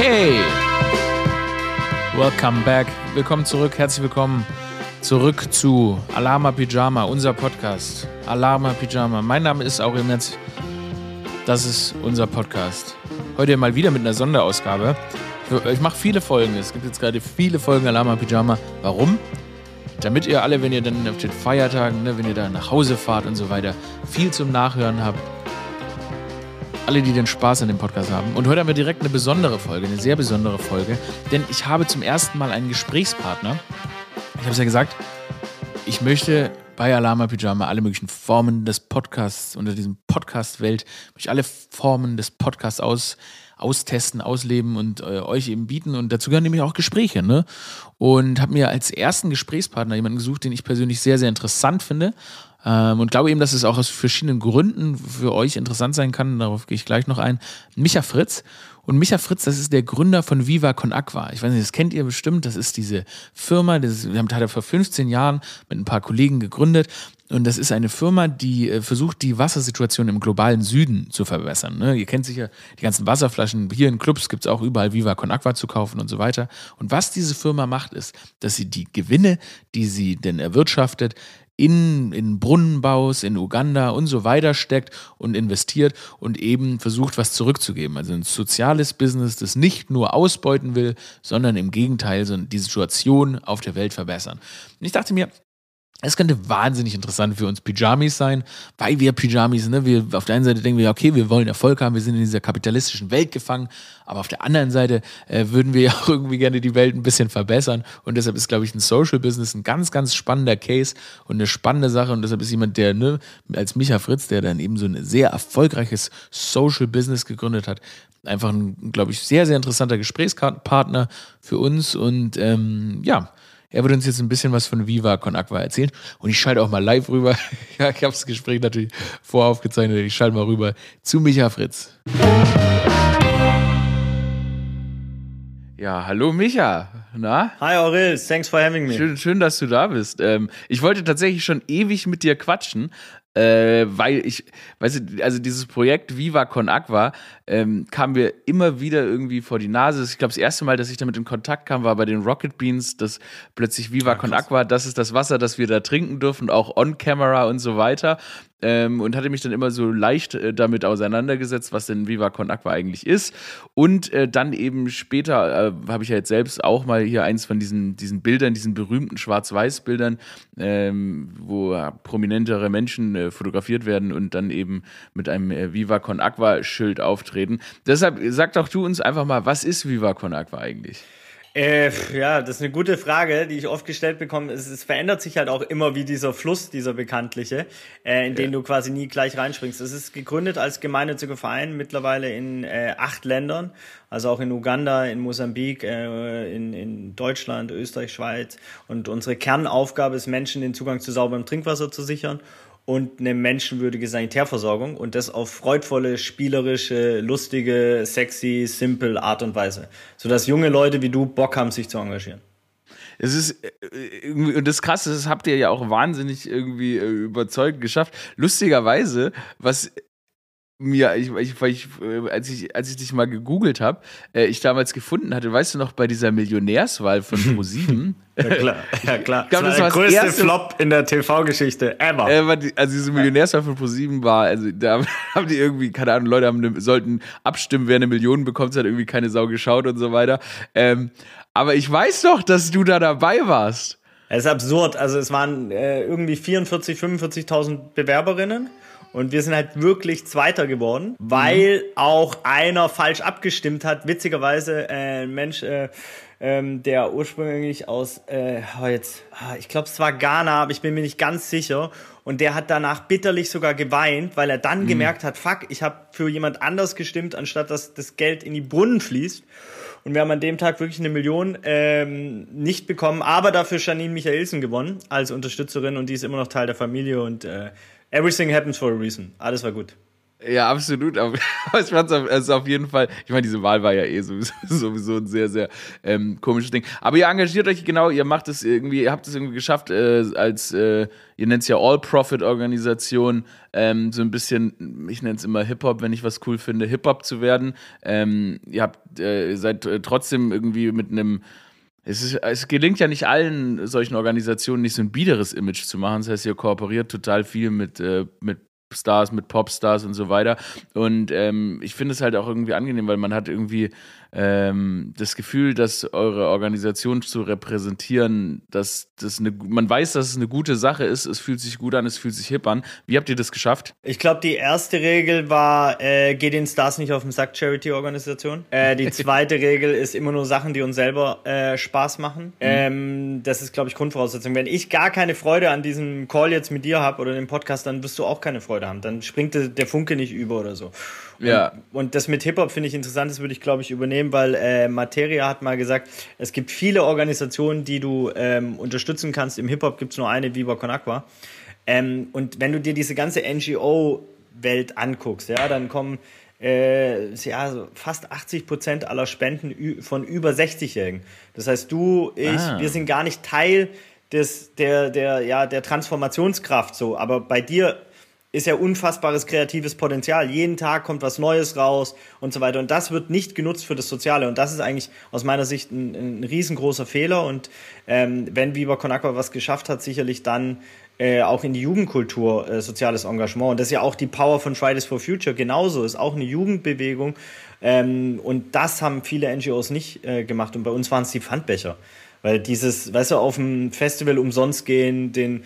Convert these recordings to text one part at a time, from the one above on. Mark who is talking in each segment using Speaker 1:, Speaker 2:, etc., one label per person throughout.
Speaker 1: Hey! Welcome back. Willkommen zurück. Herzlich willkommen zurück zu Alarma Pyjama, unser Podcast. Alarma Pyjama. Mein Name ist Aurel Metz. Das ist unser Podcast. Heute mal wieder mit einer Sonderausgabe. Ich mache viele Folgen. Es gibt jetzt gerade viele Folgen Alarma Pyjama. Warum? Damit ihr alle, wenn ihr dann auf den Feiertagen, ne, wenn ihr da nach Hause fahrt und so weiter, viel zum Nachhören habt. Alle, die den Spaß an dem Podcast haben. Und heute haben wir direkt eine besondere Folge, eine sehr besondere Folge. Denn ich habe zum ersten Mal einen Gesprächspartner. Ich habe es ja gesagt, ich möchte bei Alama Pyjama alle möglichen Formen des Podcasts, unter diesem Podcast-Welt, möchte alle Formen des Podcasts aus, austesten, ausleben und äh, euch eben bieten. Und dazu gehören nämlich auch Gespräche. Ne? Und habe mir als ersten Gesprächspartner jemanden gesucht, den ich persönlich sehr, sehr interessant finde. Ähm, und glaube eben, dass es auch aus verschiedenen Gründen für euch interessant sein kann. Darauf gehe ich gleich noch ein. Micha Fritz. Und Micha Fritz, das ist der Gründer von Viva Con Aqua. Ich weiß nicht, das kennt ihr bestimmt. Das ist diese Firma, das, wir haben hat er vor 15 Jahren mit ein paar Kollegen gegründet. Und das ist eine Firma, die äh, versucht, die Wassersituation im globalen Süden zu verbessern. Ne? Ihr kennt sicher die ganzen Wasserflaschen. Hier in Clubs gibt es auch überall Viva Con Aqua zu kaufen und so weiter. Und was diese Firma macht, ist, dass sie die Gewinne, die sie denn erwirtschaftet, in, in Brunnenbaus in Uganda und so weiter steckt und investiert und eben versucht, was zurückzugeben. Also ein soziales Business, das nicht nur ausbeuten will, sondern im Gegenteil die Situation auf der Welt verbessern. Und ich dachte mir, es könnte wahnsinnig interessant für uns Pyjamis sein, weil wir Pyjamis, ne, wir auf der einen Seite denken wir, okay, wir wollen Erfolg haben, wir sind in dieser kapitalistischen Welt gefangen, aber auf der anderen Seite äh, würden wir ja auch irgendwie gerne die Welt ein bisschen verbessern. Und deshalb ist, glaube ich, ein Social Business ein ganz, ganz spannender Case und eine spannende Sache. Und deshalb ist jemand, der, ne, als Micha Fritz, der dann eben so ein sehr erfolgreiches Social Business gegründet hat, einfach ein, glaube ich, sehr, sehr interessanter Gesprächspartner für uns. Und ähm, ja, er wird uns jetzt ein bisschen was von Viva Con Aqua erzählen. Und ich schalte auch mal live rüber. ja, ich habe das Gespräch natürlich voraufgezeichnet. Ich schalte mal rüber zu Micha Fritz. Ja, hallo Micha. Na?
Speaker 2: Hi Aurel, thanks for having me.
Speaker 1: Schön, schön dass du da bist. Ähm, ich wollte tatsächlich schon ewig mit dir quatschen, äh, weil ich, weißt du, also dieses Projekt Viva Con Aqua ähm, kam mir immer wieder irgendwie vor die Nase. Ich glaube, das erste Mal, dass ich damit in Kontakt kam, war bei den Rocket Beans, dass plötzlich Viva ja, Con Aqua, das ist das Wasser, das wir da trinken dürfen, auch on camera und so weiter. Ähm, und hatte mich dann immer so leicht äh, damit auseinandergesetzt, was denn Viva Con Aqua eigentlich ist. Und äh, dann eben später äh, habe ich ja jetzt selbst auch mal hier eins von diesen, diesen Bildern, diesen berühmten Schwarz-Weiß-Bildern, ähm, wo prominentere Menschen äh, fotografiert werden und dann eben mit einem äh, Viva Con Aqua-Schild auftreten. Deshalb sag doch du uns einfach mal, was ist Viva Con Aqua eigentlich?
Speaker 2: Äh, ja, das ist eine gute Frage, die ich oft gestellt bekomme. Es, es verändert sich halt auch immer wie dieser Fluss, dieser bekanntliche, äh, in den du quasi nie gleich reinspringst. Es ist gegründet als gemeinnütziger Verein, mittlerweile in äh, acht Ländern, also auch in Uganda, in Mosambik, äh, in, in Deutschland, Österreich, Schweiz. Und unsere Kernaufgabe ist, Menschen den Zugang zu sauberem Trinkwasser zu sichern und eine menschenwürdige Sanitärversorgung und das auf freudvolle, spielerische, lustige, sexy, simple Art und Weise, sodass junge Leute wie du Bock haben, sich zu engagieren.
Speaker 1: Es ist äh, und das Krasse, das habt ihr ja auch wahnsinnig irgendwie äh, überzeugend geschafft. Lustigerweise, was mir, ich, ich, ich, äh, als ich, als ich dich mal gegoogelt habe, äh, ich damals gefunden hatte, weißt du noch, bei dieser Millionärswahl von Pro7.
Speaker 2: ja klar, ja klar. Ich glaube, das, war der größte erste, Flop in der TV-Geschichte ever.
Speaker 1: Äh, also diese Millionärswahl von Pro7 war, also da haben die irgendwie, keine Ahnung, Leute haben eine, sollten abstimmen, wer eine Million bekommt, hat irgendwie keine Sau geschaut und so weiter. Ähm, aber ich weiß doch, dass du da dabei warst.
Speaker 2: Es ist absurd. Also es waren äh, irgendwie 44, 45.000 Bewerberinnen. Und wir sind halt wirklich Zweiter geworden, weil mhm. auch einer falsch abgestimmt hat. Witzigerweise äh, ein Mensch, äh, ähm, der ursprünglich aus, äh, oh jetzt, ah, ich glaube es war Ghana, aber ich bin mir nicht ganz sicher. Und der hat danach bitterlich sogar geweint, weil er dann mhm. gemerkt hat, fuck, ich habe für jemand anders gestimmt, anstatt dass das Geld in die Brunnen fließt. Und wir haben an dem Tag wirklich eine Million ähm, nicht bekommen, aber dafür Janine Michaelsen gewonnen als Unterstützerin und die ist immer noch Teil der Familie und äh, Everything happens for a reason. Alles war gut.
Speaker 1: Ja, absolut. Aber ich fand es auf jeden Fall, ich meine, diese Wahl war ja eh sowieso, sowieso ein sehr, sehr ähm, komisches Ding. Aber ihr engagiert euch genau, ihr macht es irgendwie, ihr habt es irgendwie geschafft, äh, als, äh, ihr nennt es ja All-Profit-Organisation, ähm, so ein bisschen, ich nenne es immer Hip-Hop, wenn ich was cool finde, Hip-Hop zu werden. Ähm, ihr habt, äh, seid äh, trotzdem irgendwie mit einem es, ist, es, gelingt ja nicht allen solchen Organisationen nicht so ein biederes Image zu machen. Das heißt, ihr kooperiert total viel mit, äh, mit Stars, mit Popstars und so weiter. Und ähm, ich finde es halt auch irgendwie angenehm, weil man hat irgendwie ähm, das Gefühl, dass eure Organisation zu repräsentieren, dass das eine, man weiß, dass es eine gute Sache ist, es fühlt sich gut an, es fühlt sich hip an. Wie habt ihr das geschafft?
Speaker 2: Ich glaube, die erste Regel war, äh, geht den Stars nicht auf den Sack, Charity-Organisation. Äh, die zweite Regel ist immer nur Sachen, die uns selber äh, Spaß machen. Mhm. Ähm, das ist, glaube ich, Grundvoraussetzung. Wenn ich gar keine Freude an diesem Call jetzt mit dir habe oder dem Podcast, dann wirst du auch keine Freude haben. Dann springt der Funke nicht über oder so. Ja. Und, und das mit Hip-Hop finde ich interessant, das würde ich, glaube ich, übernehmen, weil äh, Materia hat mal gesagt, es gibt viele Organisationen, die du ähm, unterstützen kannst. Im Hip-Hop gibt es nur eine, Viva Con Aqua. Ähm, und wenn du dir diese ganze NGO-Welt anguckst, ja, dann kommen äh, ja, so fast 80 Prozent aller Spenden von über 60-Jährigen. Das heißt, du, ich, ah. wir sind gar nicht Teil des, der, der, ja, der Transformationskraft so. Aber bei dir ist ja unfassbares kreatives Potenzial. Jeden Tag kommt was Neues raus und so weiter. Und das wird nicht genutzt für das Soziale. Und das ist eigentlich aus meiner Sicht ein, ein riesengroßer Fehler. Und ähm, wenn Viva Con was geschafft hat, sicherlich dann äh, auch in die Jugendkultur äh, soziales Engagement. Und das ist ja auch die Power von Fridays for Future genauso. Ist auch eine Jugendbewegung. Ähm, und das haben viele NGOs nicht äh, gemacht. Und bei uns waren es die Pfandbecher. Weil dieses, weißt du, auf dem Festival umsonst gehen, den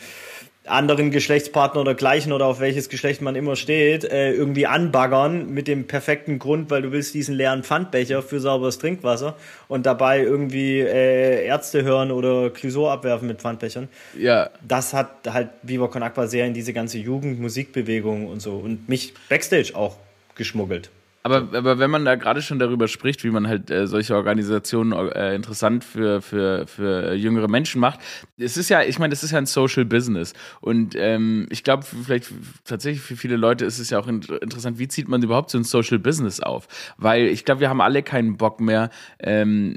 Speaker 2: anderen Geschlechtspartner oder gleichen oder auf welches Geschlecht man immer steht, äh, irgendwie anbaggern mit dem perfekten Grund, weil du willst diesen leeren Pfandbecher für sauberes Trinkwasser und dabei irgendwie äh, Ärzte hören oder Clusor abwerfen mit Pfandbechern. Ja. Das hat halt Viva Con Aqua sehr in diese ganze Jugendmusikbewegung und so und mich Backstage auch geschmuggelt.
Speaker 1: Aber, aber wenn man da gerade schon darüber spricht, wie man halt äh, solche Organisationen äh, interessant für, für, für jüngere Menschen macht, es ist ja, ich meine, das ist ja ein Social Business. Und ähm, ich glaube, vielleicht tatsächlich für viele Leute ist es ja auch in, interessant, wie zieht man überhaupt so ein Social Business auf? Weil ich glaube, wir haben alle keinen Bock mehr, ähm,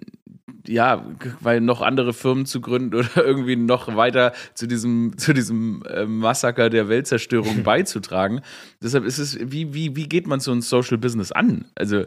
Speaker 1: ja, weil noch andere Firmen zu gründen oder irgendwie noch weiter zu diesem, zu diesem äh, Massaker der Weltzerstörung beizutragen. Deshalb ist es, wie, wie, wie geht man so ein Social Business an? Also,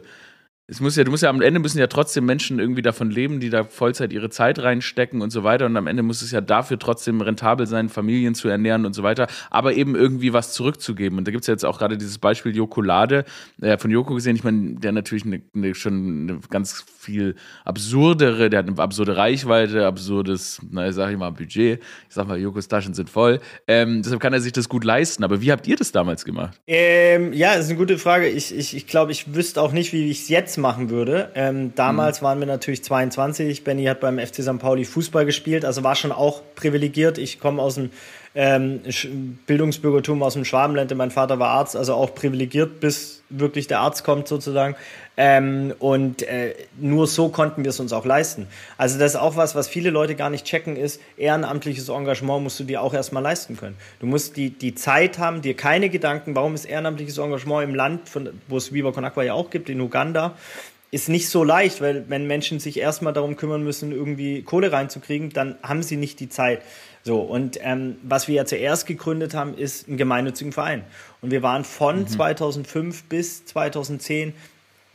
Speaker 1: es muss ja, du musst ja am Ende müssen ja trotzdem Menschen irgendwie davon leben, die da Vollzeit ihre Zeit reinstecken und so weiter. Und am Ende muss es ja dafür trotzdem rentabel sein, Familien zu ernähren und so weiter, aber eben irgendwie was zurückzugeben. Und da gibt es ja jetzt auch gerade dieses Beispiel Jokolade, äh, von Joko gesehen, ich meine, der natürlich eine, eine, schon eine ganz viel absurdere, der hat eine absurde Reichweite, absurdes, na, sag ich mal, Budget. Ich sag mal, Jokos Taschen sind voll. Ähm, deshalb kann er sich das gut leisten. Aber wie habt ihr das damals gemacht?
Speaker 2: Ähm, ja, ist eine gute Frage. Ich, ich, ich glaube, ich wüsste auch nicht, wie ich es jetzt machen würde. Ähm, damals mhm. waren wir natürlich 22. Benny hat beim FC St. Pauli Fußball gespielt, also war schon auch privilegiert. Ich komme aus dem ähm, Bildungsbürgertum aus dem Schwabenland. Mein Vater war Arzt, also auch privilegiert, bis wirklich der Arzt kommt sozusagen. Ähm, und äh, nur so konnten wir es uns auch leisten. Also das ist auch was, was viele Leute gar nicht checken, ist, ehrenamtliches Engagement musst du dir auch erstmal leisten können. Du musst die, die Zeit haben, dir keine Gedanken, warum ist ehrenamtliches Engagement im Land, von, wo es Viva Con Aqua ja auch gibt, in Uganda, ist nicht so leicht, weil wenn Menschen sich erstmal darum kümmern müssen, irgendwie Kohle reinzukriegen, dann haben sie nicht die Zeit. So, und ähm, was wir ja zuerst gegründet haben, ist ein gemeinnützigen Verein. Und wir waren von mhm. 2005 bis 2010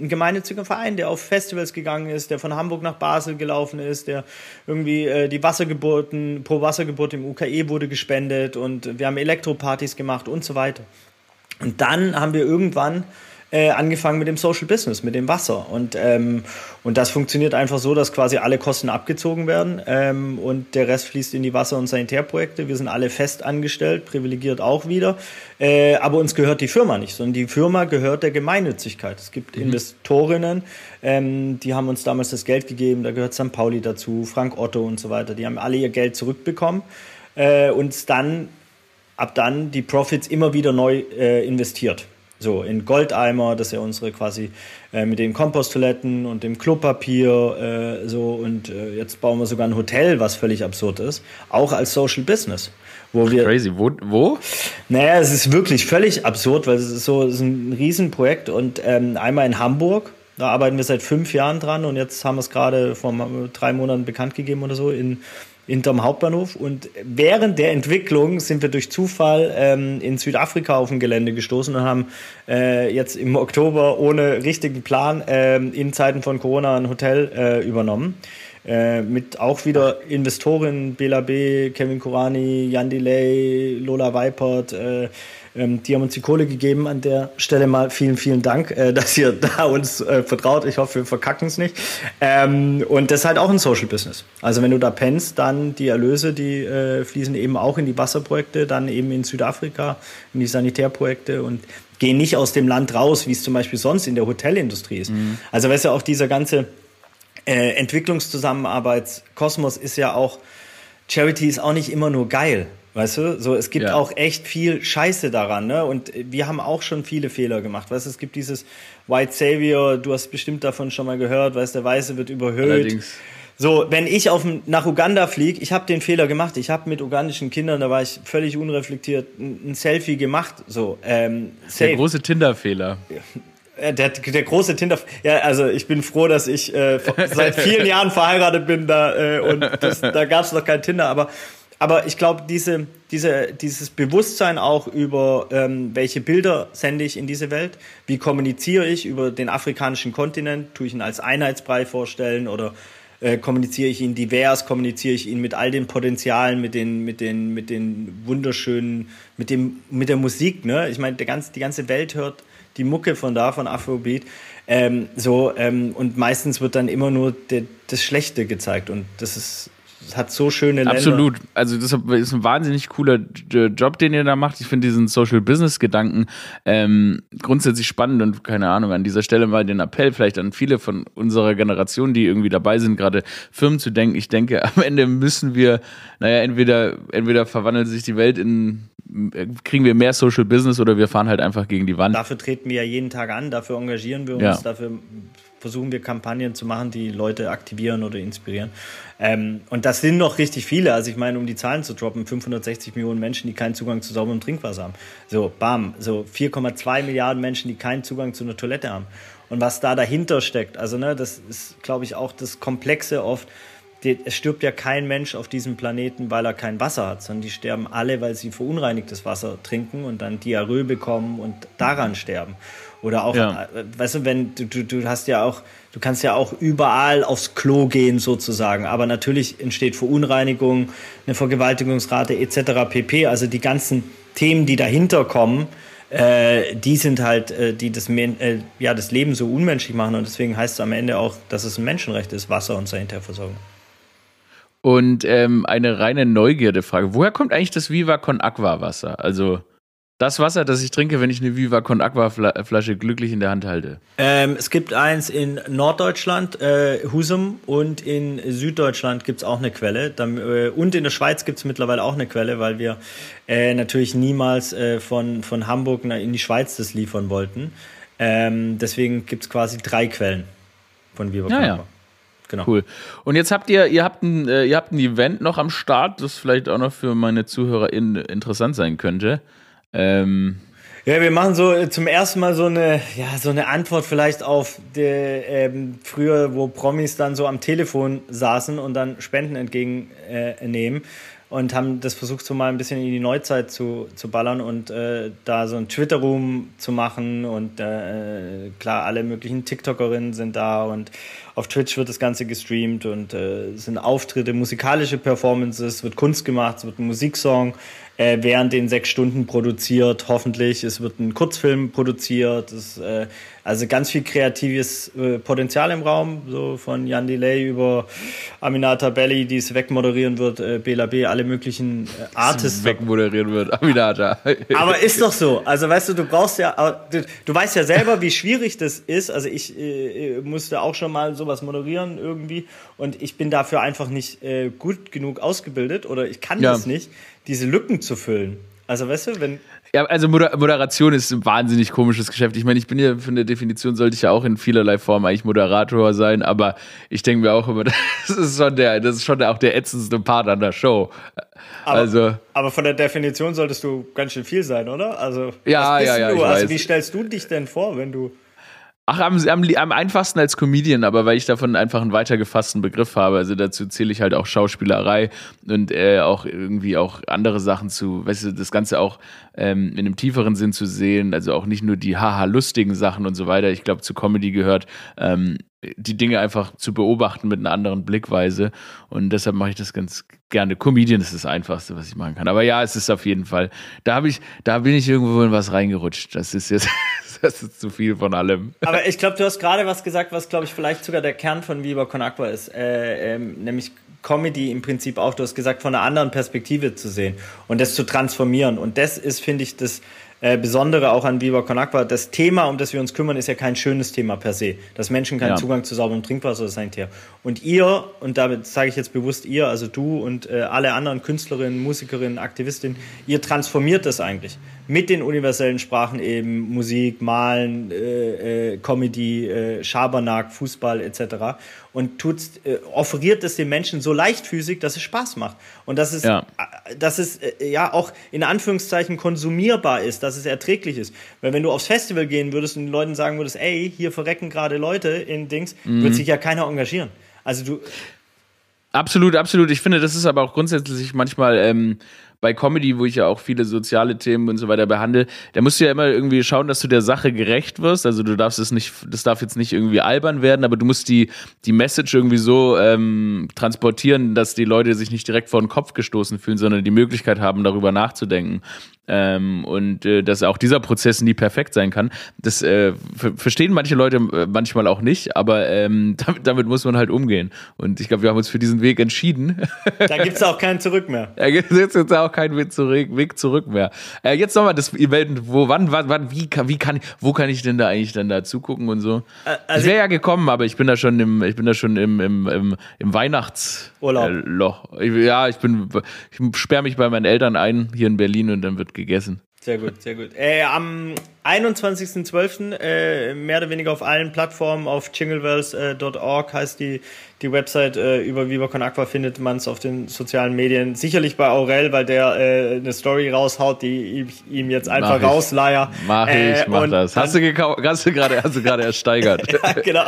Speaker 2: ein gemeinnütziger Verein, der auf Festivals gegangen ist, der von Hamburg nach Basel gelaufen ist, der irgendwie äh, die Wassergeburten, pro Wassergeburt im UKE wurde gespendet und wir haben Elektropartys gemacht und so weiter. Und dann haben wir irgendwann äh, angefangen mit dem Social Business, mit dem Wasser. Und, ähm, und das funktioniert einfach so, dass quasi alle Kosten abgezogen werden ähm, und der Rest fließt in die Wasser- und Sanitärprojekte. Wir sind alle fest angestellt, privilegiert auch wieder. Äh, aber uns gehört die Firma nicht, sondern die Firma gehört der Gemeinnützigkeit. Es gibt mhm. Investorinnen, ähm, die haben uns damals das Geld gegeben, da gehört St. Pauli dazu, Frank Otto und so weiter. Die haben alle ihr Geld zurückbekommen äh, und dann ab dann die Profits immer wieder neu äh, investiert. So, in Goldeimer, das ist ja unsere quasi äh, mit den Komposttoiletten und dem Klopapier, äh, so, und äh, jetzt bauen wir sogar ein Hotel, was völlig absurd ist, auch als Social Business. wo wir.
Speaker 1: Crazy. Wo? wo?
Speaker 2: Naja, es ist wirklich völlig absurd, weil es ist so es ist ein Riesenprojekt und ähm, einmal in Hamburg. Da arbeiten wir seit fünf Jahren dran und jetzt haben wir es gerade vor drei Monaten bekannt gegeben oder so in hinterm Hauptbahnhof. Und während der Entwicklung sind wir durch Zufall ähm, in Südafrika auf ein Gelände gestoßen und haben äh, jetzt im Oktober ohne richtigen Plan äh, in Zeiten von Corona ein Hotel äh, übernommen. Äh, mit auch wieder Investoren, Bela B., Kevin Kurani, Jan Delay, Lola Weipert, äh, ähm, die haben uns die Kohle gegeben. An der Stelle mal vielen, vielen Dank, äh, dass ihr da uns äh, vertraut. Ich hoffe, wir verkacken es nicht. Ähm, und das ist halt auch ein Social Business. Also wenn du da pennst, dann die Erlöse, die äh, fließen eben auch in die Wasserprojekte, dann eben in Südafrika, in die Sanitärprojekte und gehen nicht aus dem Land raus, wie es zum Beispiel sonst in der Hotelindustrie ist. Mhm. Also weißt du, auch dieser ganze äh, Entwicklungszusammenarbeit, Kosmos ist ja auch, Charity ist auch nicht immer nur geil. Weißt du, so es gibt ja. auch echt viel Scheiße daran, ne? Und wir haben auch schon viele Fehler gemacht. Weißt du, es gibt dieses White Savior, du hast bestimmt davon schon mal gehört, weißt der Weiße wird überhöht. Allerdings. So, wenn ich auf, nach Uganda fliege, ich habe den Fehler gemacht. Ich habe mit ugandischen Kindern, da war ich völlig unreflektiert, ein, Selfie gemacht. So, ähm,
Speaker 1: safe. Der große Tinder-Fehler.
Speaker 2: Der, der große Tinder. Ja, also ich bin froh, dass ich äh, seit vielen Jahren verheiratet bin da äh, und das, da gab es noch kein Tinder, aber aber ich glaube, diese, diese, dieses Bewusstsein auch über, ähm, welche Bilder sende ich in diese Welt, wie kommuniziere ich über den afrikanischen Kontinent, tue ich ihn als Einheitsbrei vorstellen oder äh, kommuniziere ich ihn divers, kommuniziere ich ihn mit all den Potenzialen, mit den, mit den, mit den wunderschönen, mit dem, mit der Musik, ne? Ich meine, der ganz, die ganze Welt hört die Mucke von da, von Afrobeat. Ähm, so, ähm, und meistens wird dann immer nur de, das Schlechte gezeigt. Und das ist hat so schöne Länder.
Speaker 1: Absolut. Also das ist ein wahnsinnig cooler Job, den ihr da macht. Ich finde diesen Social Business Gedanken ähm, grundsätzlich spannend und keine Ahnung, an dieser Stelle mal den Appell vielleicht an viele von unserer Generation, die irgendwie dabei sind, gerade Firmen zu denken. Ich denke, am Ende müssen wir, naja, entweder, entweder verwandelt sich die Welt in, kriegen wir mehr Social Business oder wir fahren halt einfach gegen die Wand.
Speaker 2: Dafür treten wir ja jeden Tag an, dafür engagieren wir uns, ja. dafür versuchen wir Kampagnen zu machen, die Leute aktivieren oder inspirieren. Ähm, und das sind noch richtig viele. Also ich meine, um die Zahlen zu droppen, 560 Millionen Menschen, die keinen Zugang zu sauberem Trinkwasser haben. So, bam, so 4,2 Milliarden Menschen, die keinen Zugang zu einer Toilette haben. Und was da dahinter steckt, also ne, das ist, glaube ich, auch das Komplexe oft. es stirbt ja kein Mensch auf diesem Planeten, weil er kein Wasser hat, sondern die sterben alle, weil sie verunreinigtes Wasser trinken und dann Diarrhoe bekommen und daran sterben. Oder auch, ja. Äh, weißt du, wenn du, du, du hast ja auch, du kannst ja auch überall aufs Klo gehen sozusagen, aber natürlich entsteht Verunreinigung, eine Vergewaltigungsrate etc. pp. Also die ganzen Themen, die dahinter kommen, äh, die sind halt, äh, die das, äh, ja, das Leben so unmenschlich machen und deswegen heißt es am Ende auch, dass es ein Menschenrecht ist, Wasser und Sanitärversorgung.
Speaker 1: Und ähm, eine reine Neugierde-Frage. Woher kommt eigentlich das Viva Con Aqua Wasser? Also das Wasser, das ich trinke, wenn ich eine Viva Con Aqua Flasche glücklich in der Hand halte.
Speaker 2: Ähm, es gibt eins in Norddeutschland, äh, Husum, und in Süddeutschland gibt es auch eine Quelle. Dann, äh, und in der Schweiz gibt es mittlerweile auch eine Quelle, weil wir äh, natürlich niemals äh, von, von Hamburg in die Schweiz das liefern wollten. Ähm, deswegen gibt es quasi drei Quellen von Viva Con
Speaker 1: ja, Aqua. Ja. Genau. Cool. Und jetzt habt ihr, ihr habt ein, äh, ihr habt ein Event noch am Start, das vielleicht auch noch für meine ZuhörerInnen interessant sein könnte. Ähm,
Speaker 2: ja, wir machen so äh, zum ersten Mal so eine, ja, so eine Antwort vielleicht auf die, ähm, früher, wo Promis dann so am Telefon saßen und dann Spenden entgegennehmen. Äh, und haben das versucht, so mal ein bisschen in die Neuzeit zu, zu ballern und äh, da so ein Twitter-Room zu machen. Und äh, klar, alle möglichen TikTokerinnen sind da und auf Twitch wird das Ganze gestreamt und äh, sind Auftritte, musikalische Performances, wird Kunst gemacht, es wird ein Musiksong äh, während den sechs Stunden produziert, hoffentlich. Es wird ein Kurzfilm produziert. Es, äh, also ganz viel kreatives äh, Potenzial im Raum, so von Jan Delay über Aminata Belli, die es wegmoderieren wird, äh, Bela B, alle möglichen äh, Artists.
Speaker 1: Wegmoderieren wird, Aminata.
Speaker 2: Aber ist doch so. Also weißt du, du brauchst ja, du, du weißt ja selber, wie schwierig das ist. Also ich äh, musste auch schon mal sowas moderieren irgendwie und ich bin dafür einfach nicht äh, gut genug ausgebildet oder ich kann ja. das nicht diese Lücken zu füllen. Also weißt du, wenn.
Speaker 1: Ja, also Moder Moderation ist ein wahnsinnig komisches Geschäft. Ich meine, ich bin ja für eine Definition sollte ich ja auch in vielerlei Form eigentlich Moderator sein, aber ich denke mir auch immer, das ist schon der, das ist schon auch der ätzendste Part an der Show.
Speaker 2: Aber,
Speaker 1: also.
Speaker 2: aber von der Definition solltest du ganz schön viel sein, oder? Also.
Speaker 1: Ja, ja, ja.
Speaker 2: Du? Also wie stellst du dich denn vor, wenn du.
Speaker 1: Ach, am, am, am, einfachsten als Comedian, aber weil ich davon einfach einen weiter gefassten Begriff habe. Also dazu zähle ich halt auch Schauspielerei und äh, auch irgendwie auch andere Sachen zu, weißt du, das Ganze auch ähm, in einem tieferen Sinn zu sehen. Also auch nicht nur die haha lustigen Sachen und so weiter. Ich glaube, zu Comedy gehört ähm, die Dinge einfach zu beobachten mit einer anderen Blickweise. Und deshalb mache ich das ganz gerne. Comedian ist das Einfachste, was ich machen kann. Aber ja, es ist auf jeden Fall. Da habe ich, da bin ich irgendwo in was reingerutscht. Das ist jetzt, das ist zu viel von allem.
Speaker 2: Aber ich glaube, du hast gerade was gesagt, was glaube ich vielleicht sogar der Kern von Viva Con Aqua ist, äh, ähm, nämlich Comedy im Prinzip auch. Du hast gesagt, von einer anderen Perspektive zu sehen und das zu transformieren. Und das ist, finde ich, das äh, Besondere auch an Viva Con Aqua, das Thema, um das wir uns kümmern, ist ja kein schönes Thema per se. Dass Menschen keinen ja. Zugang zu sauberem Trinkwasser ist ein Thema. Und ihr, und damit sage ich jetzt bewusst ihr, also du und äh, alle anderen Künstlerinnen, Musikerinnen, Aktivistinnen, ihr transformiert das eigentlich mit den universellen Sprachen eben Musik, Malen, äh, äh, Comedy, äh, Schabernack, Fußball etc. und tut, äh, offeriert es den Menschen so leichtfüßig, dass es Spaß macht und dass es, ja. Äh, dass es äh, ja auch in Anführungszeichen konsumierbar ist, dass es erträglich ist. Weil wenn du aufs Festival gehen würdest und den Leuten sagen würdest, ey, hier verrecken gerade Leute in Dings, mhm. wird sich ja keiner engagieren. Also du
Speaker 1: Absolut, absolut. Ich finde, das ist aber auch grundsätzlich manchmal ähm, bei Comedy, wo ich ja auch viele soziale Themen und so weiter behandle, da musst du ja immer irgendwie schauen, dass du der Sache gerecht wirst. Also du darfst es nicht, das darf jetzt nicht irgendwie albern werden, aber du musst die, die Message irgendwie so ähm, transportieren, dass die Leute sich nicht direkt vor den Kopf gestoßen fühlen, sondern die Möglichkeit haben, darüber nachzudenken. Ähm, und äh, dass auch dieser Prozess nie perfekt sein kann. Das äh, verstehen manche Leute äh, manchmal auch nicht, aber ähm, damit, damit, muss man halt umgehen. Und ich glaube, wir haben uns für diesen Weg entschieden.
Speaker 2: Da gibt es auch keinen Zurück mehr.
Speaker 1: Da gibt es jetzt auch keinen Weg zurück, Weg zurück mehr. Äh, jetzt nochmal das Event, wo, wann, wann, wann, wie, wie kann, wo kann ich denn da eigentlich dann da zugucken und so? Äh, also ich wäre ja gekommen, aber ich bin da schon im, ich bin da schon im, im, im, im Weihnachtsloch. Äh, ja, ich bin, ich sperre mich bei meinen Eltern ein hier in Berlin und dann wird gegessen.
Speaker 2: Sehr gut, sehr gut. Äh, am 21.12. Äh, mehr oder weniger auf allen Plattformen auf jingleverse.org heißt die, die Website äh, über Viva Con Aqua findet man es auf den sozialen Medien. Sicherlich bei Aurel, weil der äh, eine Story raushaut, die ich ihm jetzt einfach mach rausleier.
Speaker 1: Mach ich, äh, mach das. Hast du hast du gerade, hast du gerade ersteigert.
Speaker 2: ja, genau.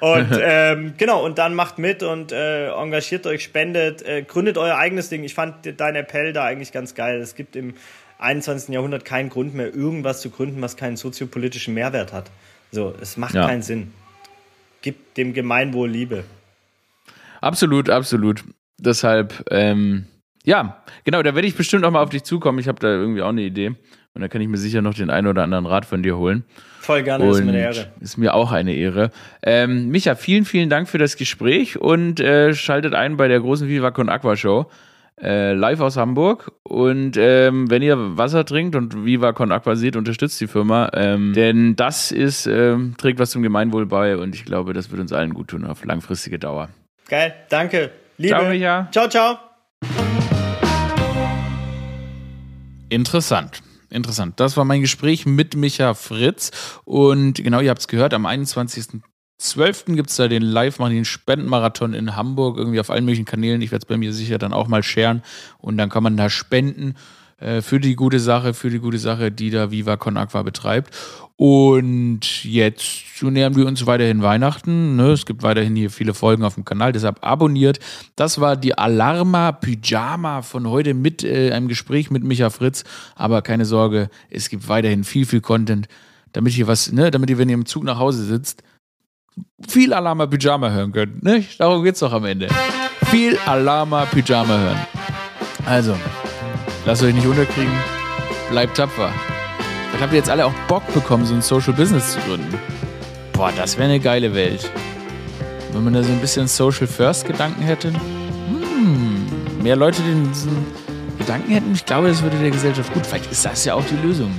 Speaker 2: Und ähm, genau, und dann macht mit und äh, engagiert euch, spendet, äh, gründet euer eigenes Ding. Ich fand dein Appell da eigentlich ganz geil. Es gibt im 21. Jahrhundert keinen Grund mehr, irgendwas zu gründen, was keinen soziopolitischen Mehrwert hat. So, es macht ja. keinen Sinn. Gibt dem Gemeinwohl Liebe.
Speaker 1: Absolut, absolut. Deshalb, ähm, ja, genau, da werde ich bestimmt auch mal auf dich zukommen. Ich habe da irgendwie auch eine Idee. Und da kann ich mir sicher noch den einen oder anderen Rat von dir holen.
Speaker 2: Voll gerne, und ist mir eine Ehre.
Speaker 1: Ist mir auch eine Ehre. Ähm, Micha, vielen, vielen Dank für das Gespräch und äh, schaltet ein bei der großen Viva Con Aqua Show äh, live aus Hamburg. Und ähm, wenn ihr Wasser trinkt und Viva Con Aqua seht, unterstützt die Firma. Ähm, denn das ist, ähm, trägt was zum Gemeinwohl bei und ich glaube, das wird uns allen gut tun auf langfristige Dauer.
Speaker 2: Geil, danke. Liebe.
Speaker 1: Ciao, Micha.
Speaker 2: Ciao, ciao.
Speaker 1: Interessant. Interessant. Das war mein Gespräch mit Micha Fritz. Und genau, ihr habt es gehört, am 21. 12. gibt es da den Live, machen den Spendenmarathon in Hamburg, irgendwie auf allen möglichen Kanälen. Ich werde es bei mir sicher dann auch mal scheren und dann kann man da spenden äh, für die gute Sache, für die gute Sache, die da Viva Con Aqua betreibt. Und jetzt nähern wir uns weiterhin Weihnachten. Ne? Es gibt weiterhin hier viele Folgen auf dem Kanal, deshalb abonniert. Das war die Alarma Pyjama von heute mit äh, einem Gespräch mit Micha Fritz. Aber keine Sorge, es gibt weiterhin viel, viel Content, damit ihr was, ne, damit ihr, wenn ihr im Zug nach Hause sitzt, viel Alama Pyjama hören könnt. Ne? Darum geht's doch am Ende. Viel Alama Pyjama hören. Also, lasst euch nicht unterkriegen. Bleibt tapfer. Dann habt ihr jetzt alle auch Bock bekommen, so ein Social Business zu gründen. Boah, das wäre eine geile Welt. Wenn man da so ein bisschen Social First Gedanken hätte. Hm, mehr Leute den diesen Gedanken hätten, ich glaube, das würde der Gesellschaft gut. Vielleicht ist das ja auch die Lösung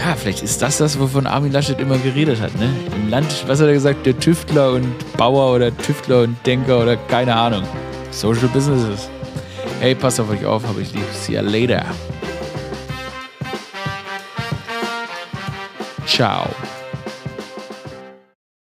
Speaker 1: ja, vielleicht ist das das, wovon Armin Laschet immer geredet hat. Ne? Im Land, was hat er gesagt, der Tüftler und Bauer oder Tüftler und Denker oder keine Ahnung. Social Businesses. Hey, passt auf euch auf, habe ich lieb. See you later. Ciao.